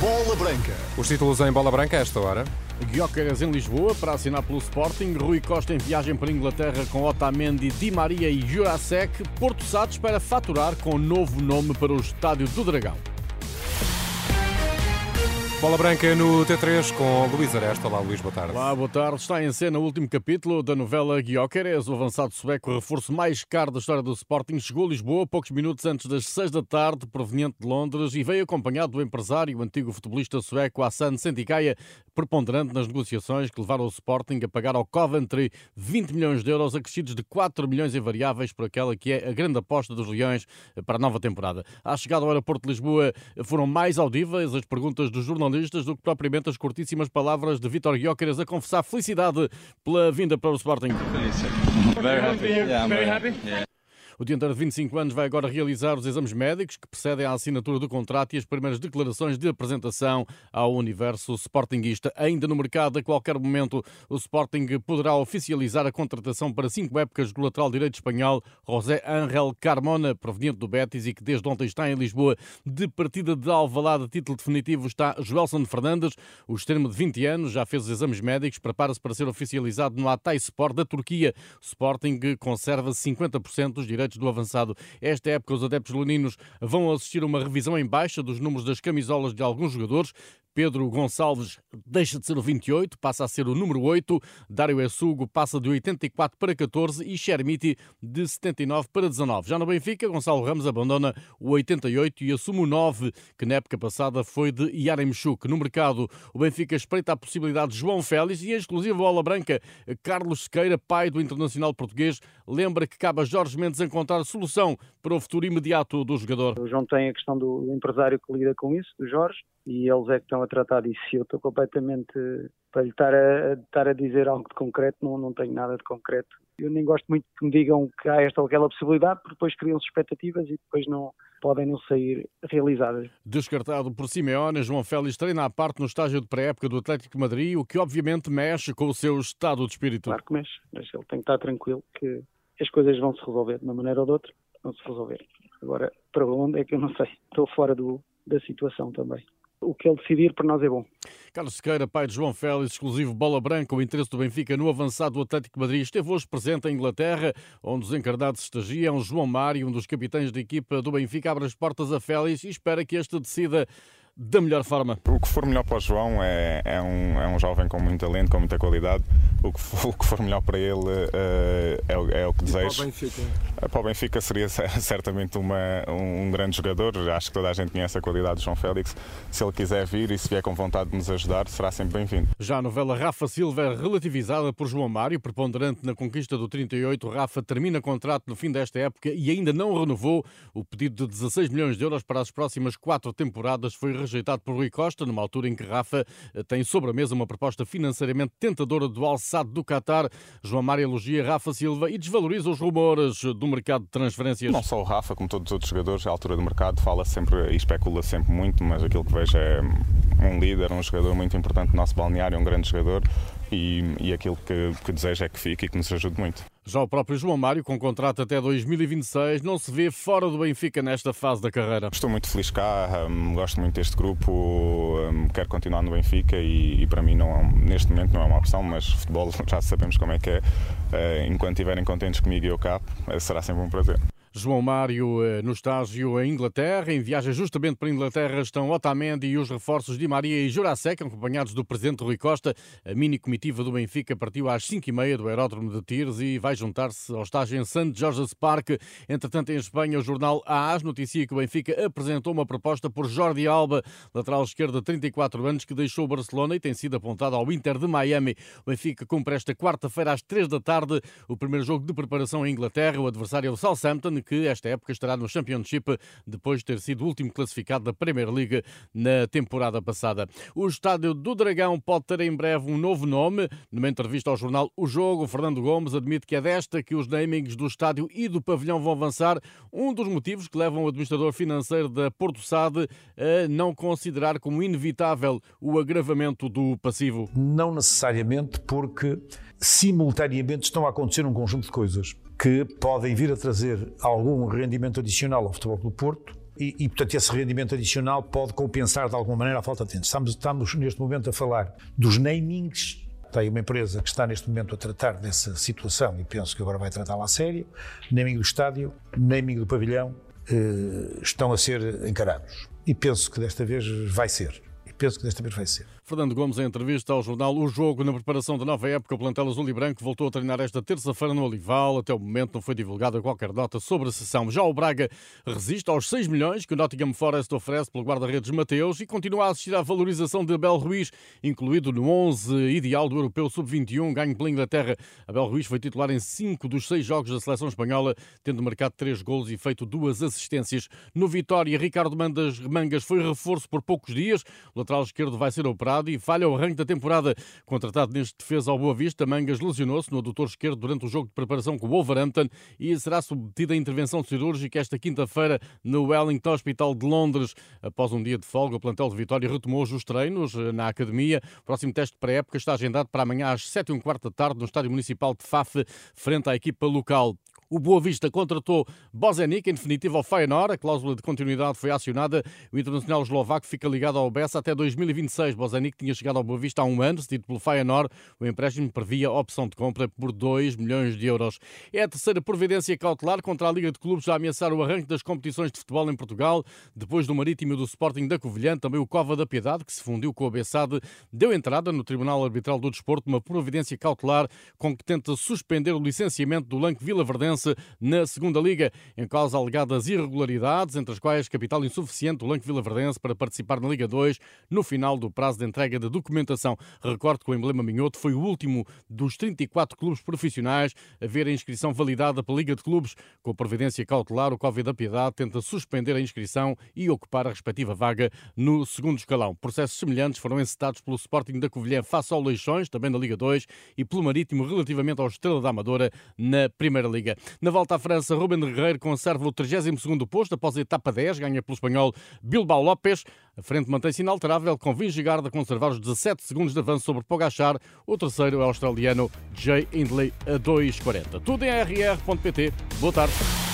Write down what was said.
Bola Branca. Os títulos em bola branca a esta hora. Guiócaras em Lisboa para assinar pelo Sporting. Rui Costa em viagem para a Inglaterra com Otamendi, Di Maria e Jurasek. Porto Sá espera faturar com novo nome para o Estádio do Dragão. Bola branca no T3 com Luís Aresta. Olá, Luís, boa tarde. Olá, boa tarde. Está em cena o último capítulo da novela Guióqueres. O avançado sueco, o reforço mais caro da história do Sporting, chegou a Lisboa poucos minutos antes das seis da tarde, proveniente de Londres, e veio acompanhado do empresário, o antigo futebolista sueco Hassan Sentikaia, preponderante nas negociações que levaram o Sporting a pagar ao Coventry 20 milhões de euros, acrescidos de 4 milhões em variáveis por aquela que é a grande aposta dos Leões para a nova temporada. À chegada ao aeroporto de Lisboa foram mais audíveis as perguntas dos jornalistas do que propriamente as curtíssimas palavras de Vítor Gyökeres a confessar felicidade pela vinda para o Sporting. Very happy. Yeah, I'm very happy. Yeah. O dianteiro de 25 anos vai agora realizar os exames médicos que precedem à assinatura do contrato e as primeiras declarações de apresentação ao universo sportinguista. Ainda no mercado, a qualquer momento, o Sporting poderá oficializar a contratação para cinco épocas do lateral direito espanhol José Ángel Carmona, proveniente do Betis e que desde ontem está em Lisboa. De partida de Alvalade, título definitivo está Joelson Fernandes. O extremo de 20 anos já fez os exames médicos, prepara-se para ser oficializado no Atay Sport da Turquia. O Sporting conserva 50% dos direitos do avançado. Esta época, os adeptos leninos vão assistir a uma revisão em baixa dos números das camisolas de alguns jogadores. Pedro Gonçalves deixa de ser o 28, passa a ser o número 8. Dário Essugo passa de 84 para 14 e Chermiti de 79 para 19. Já no Benfica, Gonçalo Ramos abandona o 88 e assume o 9, que na época passada foi de Yaremchuk. No mercado, o Benfica espreita a possibilidade de João Félix e a exclusiva bola branca. Carlos Sequeira, pai do internacional português, lembra que cabe a Jorge Mendes encontrar solução para o futuro imediato do jogador. O João tem a questão do empresário que lida com isso, do Jorge, e eles é que estão a tratar disso. Eu estou completamente para lhe estar a, estar a dizer algo de concreto, não, não tenho nada de concreto. Eu nem gosto muito que me digam que há esta ou aquela possibilidade, porque depois criam-se expectativas e depois não podem não sair realizadas. Descartado por Simeone, João Félix treina à parte no estágio de pré-época do Atlético de Madrid, o que obviamente mexe com o seu estado de espírito. Claro que mexe, mas ele tem que estar tranquilo que as coisas vão se resolver de uma maneira ou de outra, vão se resolver. Agora, para onde é que eu não sei, estou fora do, da situação também o que ele decidir para nós é bom. Carlos Sequeira, pai de João Félix, exclusivo bola branca, o interesse do Benfica no avançado do Atlético de Madrid, esteve hoje presente em Inglaterra, onde os encarnados estagiam. João Mário, um dos capitães da equipa do Benfica, abre as portas a Félix e espera que este decida da melhor forma. O que for melhor para o João é, é, um, é um jovem com muito talento, com muita qualidade. O que for, o que for melhor para ele uh, é, o, é, o que desejo. Para o Benfica? Eh, para o Benfica seria certamente uma, um, grande jogador. Acho que toda a gente conhece a qualidade de João Félix. Se ele quiser vir e se vier com vontade de nos ajudar, será sempre bem-vindo. Já a novela Rafa Silva é relativizada por João Mário, preponderante na conquista do 38. Rafa termina contrato no fim desta época e ainda não renovou. O pedido de 16 milhões de euros para as próximas quatro temporadas foi rejeitado por Rui Costa, numa altura em que Rafa eh, tem sobre a mesa uma proposta financeiramente tentadora do Do Qatar. João Mário elogia Rafa Silva e desvaloriza os rumores do mercado de transferências. Não só o Rafa, como todos os outros jogadores, à altura do mercado, fala sempre e especula sempre muito, mas aquilo que vejo é um líder, um jogador muito importante no nosso balneário, um grande jogador e, e aquilo que, que desejo é que fique e que nos ajude muito. Já o próprio João Mário, com contrato até 2026, não se vê fora do Benfica nesta fase da carreira. Estou muito feliz cá, um, gosto muito deste grupo, um, quero continuar no Benfica e, e, para mim não, neste momento não é uma opção, mas futebol já sabemos como é que é. Uh, enquanto estiverem contentes comigo e eu cá, será sempre um prazer. João Mário eh, no estágio em Inglaterra. Em viagem justamente para a Inglaterra estão Otamendi e os reforços de Maria e Jurasek, acompanhados do presidente Rui Costa. A mini comitiva do Benfica partiu às 5h30 do aeródromo de Tires e vai juntar-se ao estágio em St. George's Park. Entretanto, em Espanha, o jornal AAS noticia que o Benfica apresentou uma proposta por Jordi Alba, lateral esquerdo de 34 anos, que deixou o Barcelona e tem sido apontado ao Inter de Miami. O Benfica cumpre esta quarta-feira às 3 da tarde o primeiro jogo de preparação em Inglaterra. O adversário é o Southampton, que esta época estará no Championship depois de ter sido o último classificado da Premier League na temporada passada. O Estádio do Dragão pode ter em breve um novo nome. Numa entrevista ao jornal O Jogo, Fernando Gomes admite que é desta que os namings do estádio e do pavilhão vão avançar. Um dos motivos que levam o administrador financeiro da Porto Sade a não considerar como inevitável o agravamento do passivo. Não necessariamente porque simultaneamente estão a acontecer um conjunto de coisas que podem vir a trazer algum rendimento adicional ao Futebol do Porto e, e, portanto, esse rendimento adicional pode compensar de alguma maneira a falta de tempo. Estamos, estamos neste momento a falar dos namings. Tem uma empresa que está neste momento a tratar dessa situação e penso que agora vai tratá-la a sério. Naming do estádio, naming do pavilhão eh, estão a ser encarados. E penso que desta vez vai ser. E penso que desta vez vai ser. Fernando Gomes, em entrevista ao jornal O Jogo, na preparação da nova época, o plantel azul e branco voltou a treinar esta terça-feira no Olival. Até o momento não foi divulgada qualquer nota sobre a sessão. Já o Braga resiste aos 6 milhões que o Nottingham Forest oferece pelo guarda-redes Mateus e continua a assistir à valorização de Abel Ruiz, incluído no 11 ideal do Europeu Sub-21, ganho pela Inglaterra. Abel Ruiz foi titular em 5 dos 6 jogos da seleção espanhola, tendo marcado 3 golos e feito duas assistências. No Vitória, Ricardo Mangas foi reforço por poucos dias. O lateral esquerdo vai ser operado e falha o arranque da temporada. Contratado neste defesa ao Boa Vista, Mangas lesionou-se no adutor esquerdo durante o jogo de preparação com o Wolverhampton e será submetido a intervenção cirúrgica esta quinta-feira no Wellington Hospital de Londres. Após um dia de folga, o plantel de Vitória retomou os treinos eh, na academia. O próximo teste pré-época está agendado para amanhã às 7 h quarto da tarde no Estádio Municipal de Faf, frente à equipa local. O Boa Vista contratou Bozenic, em definitiva ao Feyenoord. A cláusula de continuidade foi acionada. O internacional eslovaco fica ligado ao Bessa até 2026. Bozenic tinha chegado ao Boa Vista há um ano, cedido pelo Feyenoord. O empréstimo previa opção de compra por 2 milhões de euros. É a terceira providência cautelar contra a Liga de Clubes a ameaçar o arranque das competições de futebol em Portugal. Depois do Marítimo e do Sporting da Covilhã, também o Cova da Piedade, que se fundiu com o Bessade, deu entrada no Tribunal Arbitral do Desporto uma providência cautelar com que tenta suspender o licenciamento do Lanque Vila Verdense na segunda Liga, em causa alegadas irregularidades, entre as quais capital insuficiente do Lanque Vila Verdense para participar na Liga 2 no final do prazo de entrega de documentação. Recordo que o emblema Minhoto foi o último dos 34 clubes profissionais a ver a inscrição validada pela Liga de Clubes. Com a previdência cautelar, o Covid da Piedade tenta suspender a inscrição e ocupar a respectiva vaga no segundo escalão. Processos semelhantes foram encetados pelo Sporting da Covilhã face ao Leixões, também na Liga 2, e pelo Marítimo relativamente ao Estrela da Amadora na Primeira Liga. Na volta à França, Ruben Guerreiro conserva o 32º posto após a etapa 10, ganha pelo espanhol Bilbao López. A frente mantém-se inalterável, com Vingegaard a conservar os 17 segundos de avanço sobre Pogachar. O terceiro é o australiano Jay Hindley a 2.40. Tudo em rr.pt. Boa tarde.